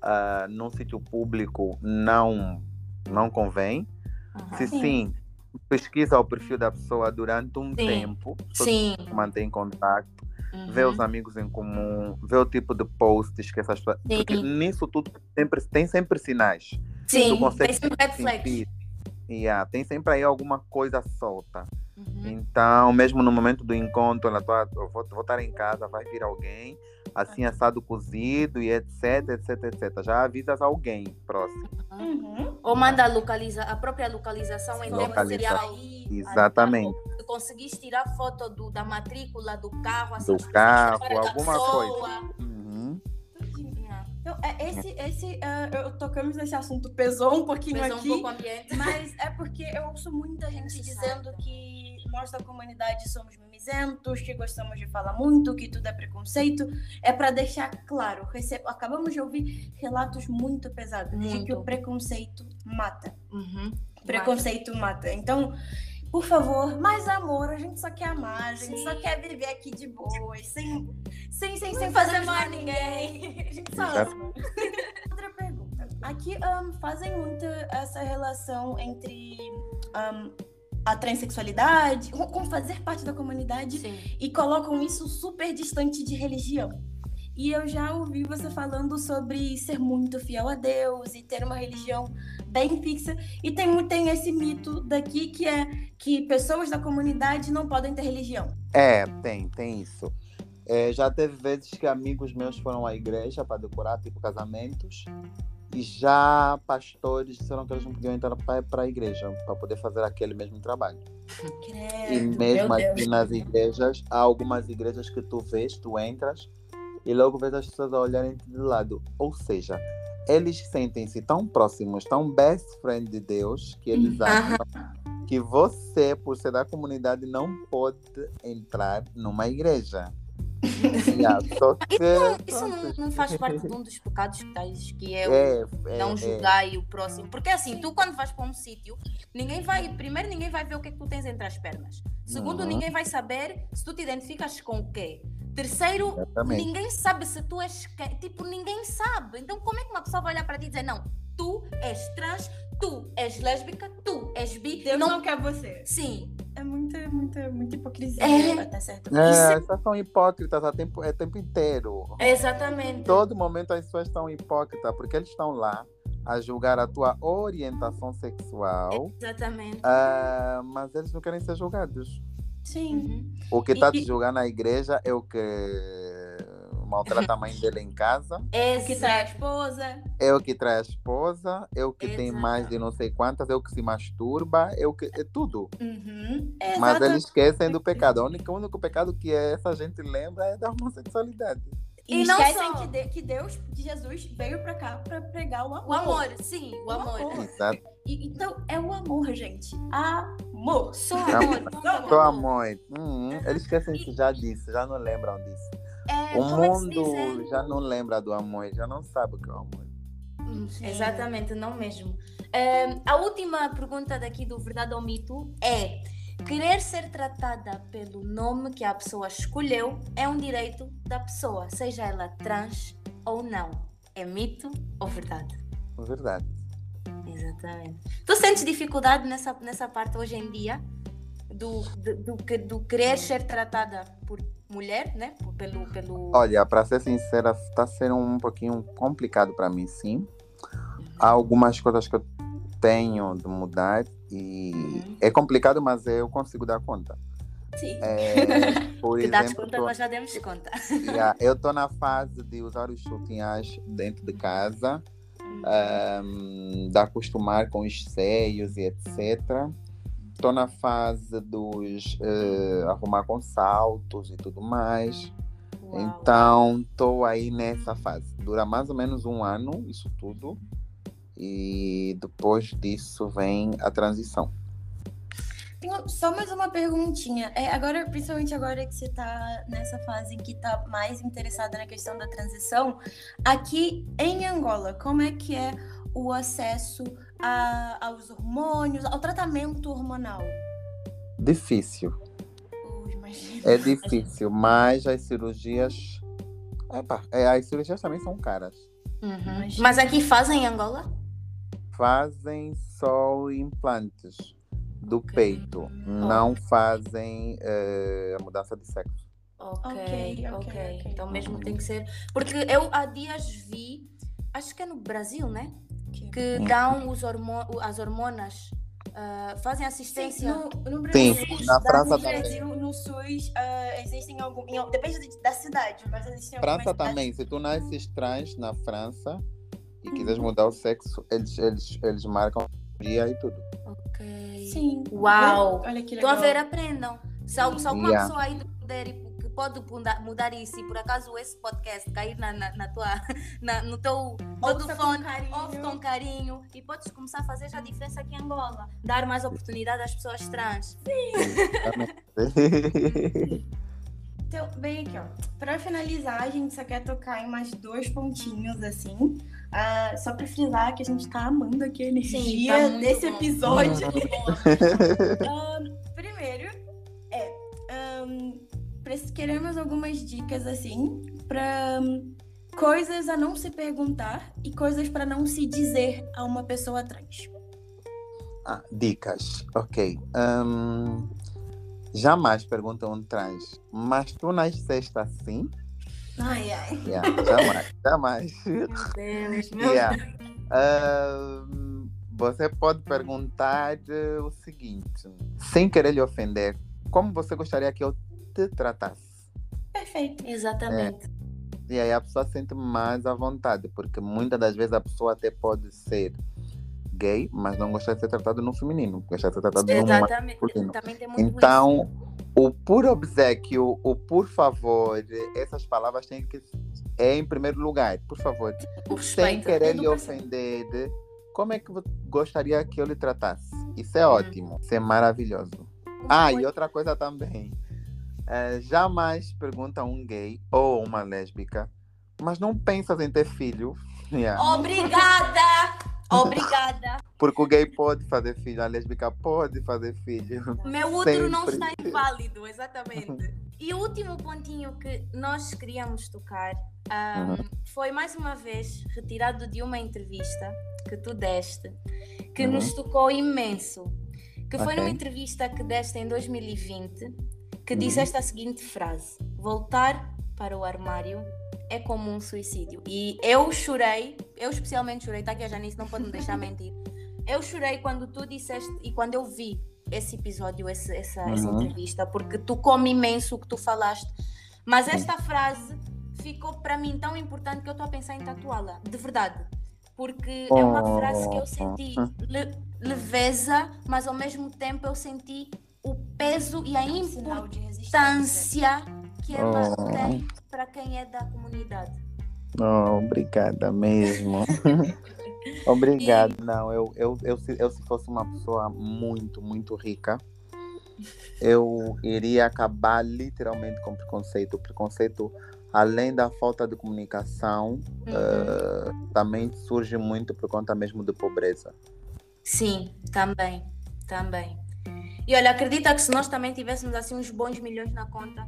Speaker 3: ah, num sítio público não, não convém.
Speaker 2: Uhum.
Speaker 3: Se
Speaker 1: Sim.
Speaker 3: sim, pesquisa o perfil da pessoa durante um
Speaker 2: Sim.
Speaker 3: tempo,
Speaker 2: Sim.
Speaker 3: mantém contato,
Speaker 2: Uhum.
Speaker 3: vê os amigos em comum, vê o tipo de posts que essas pessoas. Porque nisso tudo sempre, tem sempre sinais.
Speaker 2: Sim,
Speaker 3: tu consegue
Speaker 2: tem sempre red flags.
Speaker 3: sentir. Yeah, tem sempre aí alguma coisa solta.
Speaker 2: Uhum.
Speaker 3: Então, mesmo no momento do encontro, ela tá, eu vou, vou estar em casa, vai vir alguém, assim assado cozido e etc, etc, etc. Já avisas alguém próximo.
Speaker 1: Uhum.
Speaker 2: Ou manda a, localiza a própria localização em tempo
Speaker 3: Localização.
Speaker 2: real.
Speaker 3: Exatamente.
Speaker 2: Se conseguiste tirar foto do, da matrícula do carro, assim,
Speaker 3: Do carro, alguma
Speaker 2: pessoa.
Speaker 3: Uhum.
Speaker 2: Yeah.
Speaker 1: Então, é, esse, esse, ah, eu tocamos nesse assunto, pesou um pouquinho
Speaker 2: Pesou um
Speaker 1: aqui.
Speaker 2: pouco o ambiente.
Speaker 1: Mas é porque eu ouço muita gente dizendo que nós da comunidade somos mimizentos, que gostamos de falar muito, que tudo é preconceito. É para deixar claro, recebo, acabamos de ouvir relatos muito pesados de que
Speaker 2: Muito.
Speaker 1: o preconceito mata.
Speaker 2: Uhum.
Speaker 1: Preconceito mata. Então, por favor, mais amor, a gente só quer amar, a gente
Speaker 2: Sim.
Speaker 1: só quer viver aqui de boas, sem, sem, sem,
Speaker 2: Sem fazer mal a
Speaker 1: ninguém. [LAUGHS] A gente só
Speaker 3: Exato.
Speaker 1: ama. [LAUGHS] Outra pergunta. Aqui ahn, fazem muito essa relação entre ahn, a transexualidade, com- fazer parte da comunidade
Speaker 2: Sim.
Speaker 1: e colocam isso super distante de religião. E eu já ouvi você falando sobre ser muito fiel a Deus e ter uma religião bem fixa. E tem, tem esse mito daqui que é que pessoas da comunidade não podem ter religião.
Speaker 3: É, tem, tem isso. É, já teve vezes que amigos meus foram à igreja para decorar tipo casamentos e já pastores disseram que eles não podiam entrar para a igreja para poder fazer aquele mesmo trabalho. E
Speaker 1: Credo,
Speaker 3: mesmo
Speaker 1: meu Deus.
Speaker 3: aqui nas igrejas, há algumas igrejas que tu vês, tu entras e logo vês as pessoas a olharem de lado. Ou seja, eles sentem-se tão próximos, tão best friend de Deus, que eles acham que você, por ser da comunidade, não pode entrar numa igreja. [LAUGHS] Yeah, só que,
Speaker 2: Isso não, não faz parte de um dos pecados capitais, que é o
Speaker 3: é, é,
Speaker 2: não
Speaker 3: é.
Speaker 2: julgar o próximo. Porque assim, tu quando vais para um sítio, ninguém vai. Primeiro, ninguém vai ver o que é que tu tens entre as pernas. Segundo,
Speaker 3: Uhum.
Speaker 2: ninguém vai saber se tu te identificas com o quê. Terceiro,
Speaker 3: Exatamente.
Speaker 2: ninguém sabe se tu és. quem. Tipo, ninguém sabe. Então, como é que uma pessoa vai olhar para ti e dizer, não, tu és trans, tu és lésbica, tu és bi.
Speaker 1: Deus
Speaker 2: não...
Speaker 1: não quer você.
Speaker 2: Sim,
Speaker 1: É muita, muita, muita hipocrisia.
Speaker 2: É.
Speaker 1: Até certo.
Speaker 3: É,
Speaker 2: Isso é-
Speaker 3: essas são hipócritas o tempo, é tempo inteiro.
Speaker 2: exatamente.
Speaker 3: todo momento as pessoas estão hipócritas porque eles estão lá a julgar a tua orientação sexual,
Speaker 2: Exatamente.
Speaker 3: ah, mas eles não querem ser julgados.
Speaker 1: Sim.
Speaker 2: Uhum.
Speaker 3: O que está
Speaker 1: E-
Speaker 3: te julgando na igreja é o que maltrata a mãe dele em casa,
Speaker 1: Que trai a esposa.
Speaker 3: é o que traz a esposa, é o que tem mais de não sei quantas, é o que se masturba, é o que é tudo.
Speaker 1: Uhum.
Speaker 3: Mas eles esquecem do pecado. O único, o único pecado que essa gente lembra é da homossexualidade.
Speaker 1: E, e esquecem só... que, de, que Deus, que Jesus veio para cá para pregar o amor.
Speaker 2: O amor, sim, o, o amor. amor.
Speaker 3: Exato.
Speaker 1: E, então, é o amor, gente. Amor.
Speaker 2: Só amor.
Speaker 3: Só amor. Hum, eles esquecem que já disse, já não lembram disso. É, o é mundo já não lembra do amor, já não sabe o que é o amor.
Speaker 2: Hum, exatamente, não mesmo. Um, a última pergunta daqui do Verdade ou Mito é: querer ser tratada pelo nome que a pessoa escolheu é um direito da pessoa, seja ela trans ou não. É mito ou verdade?
Speaker 3: Verdade.
Speaker 2: Exatamente. Tu sentes dificuldade nessa, nessa parte hoje em dia? Do, do, do, do querer ser tratada por mulher, né? Pelo, pelo...
Speaker 3: Olha, para ser sincera, está sendo um pouquinho complicado para mim, sim. Há algumas coisas que eu tenho de mudar e uhum. é complicado, mas eu consigo dar conta.
Speaker 2: Sim. É, [LAUGHS] por que exemplo, conta, nós já demos conta.
Speaker 3: Yeah, eu estou na fase de usar os chutinhas dentro de casa, um, de acostumar com os seios e etc. Estou na fase dos uh, arrumar com saltos e tudo mais. Uau. Então, estou aí nessa fase. Dura mais ou menos um ano, isso tudo e depois disso vem a transição.
Speaker 1: Tenho só mais uma perguntinha. É, agora, principalmente agora que você está nessa fase que está mais interessada na questão da transição, aqui em Angola, como é que é o acesso a, aos hormônios, ao tratamento hormonal?
Speaker 3: Difícil. é difícil, mas as cirurgias. Epa, é, as cirurgias também são caras.
Speaker 2: Uhum. Mas aqui fazem em Angola?
Speaker 3: fazem só implantes do okay. peito, não fazem uh, a mudança de sexo.
Speaker 2: Okay, ok, ok. Então mesmo tem que ser. Porque eu há dias vi, acho que é no Brasil, né? Que dão os hormo as hormonas. Uh, fazem assistência
Speaker 1: Sim, no, no Brasil,
Speaker 3: Sim, na França também.
Speaker 1: Brasil, no SUS uh, existem algum, em, depende da cidade, mas existem
Speaker 3: França também, se tu nasces trans na França, e quiseres mudar o sexo, eles, eles, eles marcam dia e tudo.
Speaker 2: Ok.
Speaker 1: Sim.
Speaker 2: Uau! Olha que legal. A ver, aprendam. Se, se alguma yeah. pessoa aí puder que pode mudar isso e por acaso esse podcast cair na, na, na tua, [LAUGHS] na, no teu, no fone, ouve com carinho e podes começar a fazer já a diferença aqui em Angola. Dar mais oportunidade às pessoas trans.
Speaker 1: Sim! [LAUGHS] Então, bem aqui, ó. Pra finalizar, a gente só quer tocar em mais dois pontinhos, assim. Uh, só pra frisar que a gente tá amando aqui a energia Sim, tá desse bom. episódio. uh, [LAUGHS] primeiro, é. Um, queremos algumas dicas, assim, pra um, coisas a não se perguntar e coisas para não se dizer a uma pessoa trans.
Speaker 3: Ah, dicas, ok. Um, Jamais perguntam um trans, mas tu nasceste assim?
Speaker 1: Ai, ai.
Speaker 3: Yeah, jamais, jamais. [LAUGHS]
Speaker 2: Meu Deus, meu
Speaker 3: yeah. Deus. Uh, você pode perguntar o seguinte, sem querer lhe ofender, como você gostaria que eu te tratasse?
Speaker 2: Perfeito, exatamente.
Speaker 3: É. E aí a pessoa sente mais à vontade, porque muitas das vezes a pessoa até pode ser gay, mas não gosta de ser tratado no feminino, gosta de ser tratado
Speaker 2: Exatamente.
Speaker 3: no masculino. Então, o por obsequio, o por favor, essas palavras têm que é em primeiro lugar, por favor. Sem querer lhe ofender, como é que gostaria que eu lhe tratasse? Isso é uhum. ótimo, isso é maravilhoso. Ah, e outra coisa também. É, jamais pergunta a um gay ou uma lésbica, mas não pensas em ter filho? [LAUGHS]
Speaker 2: Yeah. Obrigada! Obrigada. [LAUGHS]
Speaker 3: Porque o gay pode fazer filho, a lésbica pode fazer filho.
Speaker 2: Meu útero não está inválido, exatamente. E o último pontinho que nós queríamos tocar um, uhum. foi mais uma vez retirado de uma entrevista que tu deste, que uhum. nos tocou imenso. Que foi okay. numa entrevista que deste em 2020, que uhum. disseste a seguinte frase: Voltar para o armário é como um suicídio. E eu chorei, eu especialmente chorei, tá aqui a Janice, não pode me deixar mentir. Eu chorei quando tu disseste e quando eu vi esse episódio, esse, essa, uhum. essa entrevista, porque tu come imenso o que tu falaste. Mas esta frase ficou para mim tão importante que eu estou a pensar em tatuá-la, de verdade. Porque é uma frase que eu senti le leveza, mas ao mesmo tempo eu senti o peso e a importância que ela oh. tem para quem é da comunidade.
Speaker 3: Oh, obrigada mesmo. [LAUGHS] Obrigado. E... Não, eu, eu, eu, eu, eu, se fosse uma pessoa muito, muito rica, eu iria acabar literalmente com preconceito. O preconceito, além da falta de comunicação, uhum. uh, também surge muito por conta mesmo de pobreza.
Speaker 2: Sim, também, também. E olha, acredita que se nós também tivéssemos assim uns bons milhões na conta,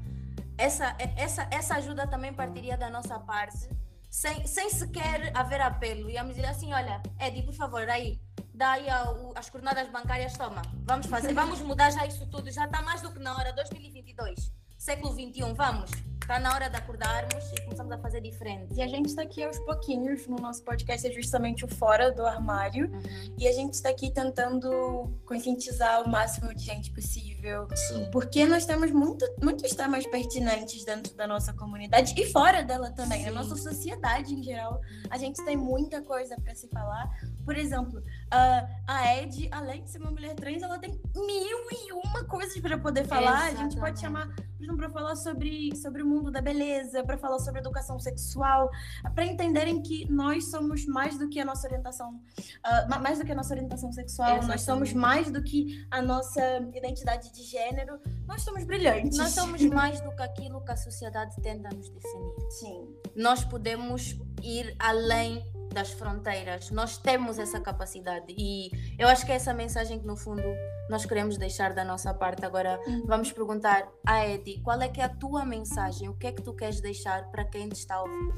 Speaker 2: essa, essa, essa ajuda também partiria da nossa parte, sem, sem sequer haver apelo. Íamos dizer assim, olha, Edi, por favor, aí, dá aí as coordenadas bancárias, toma, vamos fazer, vamos mudar já isso tudo, já está mais do que na hora, 2022, século 21, vamos. Está na hora de acordarmos e começamos a fazer diferente.
Speaker 1: E a gente está aqui aos pouquinhos no nosso podcast, é justamente o Fora do Armário. Uhum. E a gente está aqui tentando conscientizar o máximo de gente possível. Sim. Porque nós temos muito, muitos temas pertinentes dentro da nossa comunidade e fora dela também, Sim. na nossa sociedade em geral. A gente tem muita coisa para se falar. Por exemplo, uh, a Ed, além de ser uma mulher trans, ela tem mil e uma coisas para poder falar. Exatamente. A gente pode chamar, por exemplo, para falar sobre, sobre o mundo da beleza, para falar sobre educação sexual, para entenderem que nós somos mais do que a nossa orientação, uh, mais do que a nossa orientação sexual, Exatamente. nós somos mais do que a nossa identidade de gênero, nós somos brilhantes.
Speaker 2: Nós somos [LAUGHS] mais do que aquilo que a sociedade tenta nos definir.
Speaker 1: Sim.
Speaker 2: Nós podemos ir além das fronteiras. Nós temos essa capacidade e eu acho que é essa mensagem que no fundo nós queremos deixar da nossa parte. Agora vamos perguntar a Edi, qual é que é a tua mensagem? O que é que tu queres deixar para quem te está a ouvir?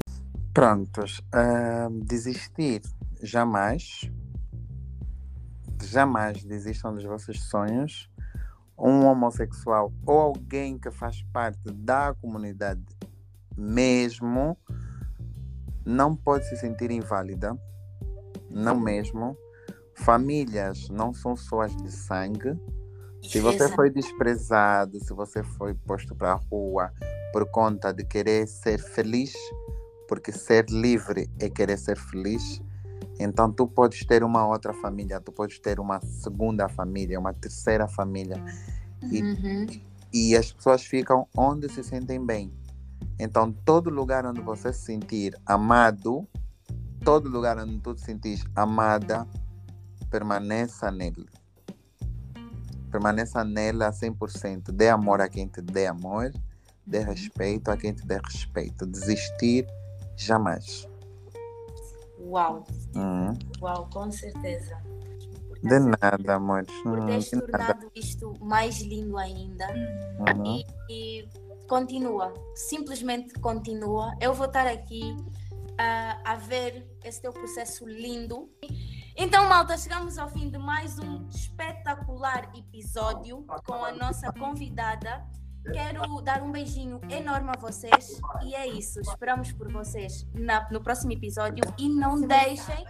Speaker 3: Prontos, uh, desistir jamais, jamais desistam dos vossos sonhos. Um homossexual ou alguém que faz parte da comunidade mesmo não pode se sentir inválida, não mesmo. Famílias não são só as de sangue. Se você foi desprezado, se você foi posto para a rua por conta de querer ser feliz, porque ser livre é querer ser feliz, então tu podes ter uma outra família, tu podes ter uma segunda família, uma terceira família. E, uhum. e as pessoas ficam onde se sentem bem. Então, todo lugar onde você se sentir amado, todo lugar onde tu te sentires amada, permaneça nele. Permaneça nele a 100%. Dê amor a quem te dê amor, dê respeito a quem te dê respeito. Desistir jamais.
Speaker 2: Uau! Hum. Uau, com certeza.
Speaker 3: De nada, amor.
Speaker 2: Por teres hum, tornado isto mais lindo ainda. Uhum. E, e continua, simplesmente continua. Eu vou estar aqui uh, a ver esse teu processo lindo. Então, malta, chegamos ao fim de mais um espetacular episódio com a nossa convidada. Quero dar um beijinho enorme a vocês e é isso. Esperamos por vocês na, no próximo episódio e não deixem,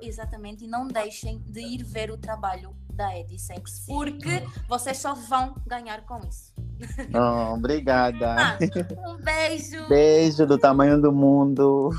Speaker 2: exatamente, e não deixem de ir ver o trabalho da Edisex, porque vocês só vão ganhar com isso.
Speaker 3: Oh, obrigada.
Speaker 2: Ah, [LAUGHS] um beijo.
Speaker 3: Beijo do tamanho do mundo.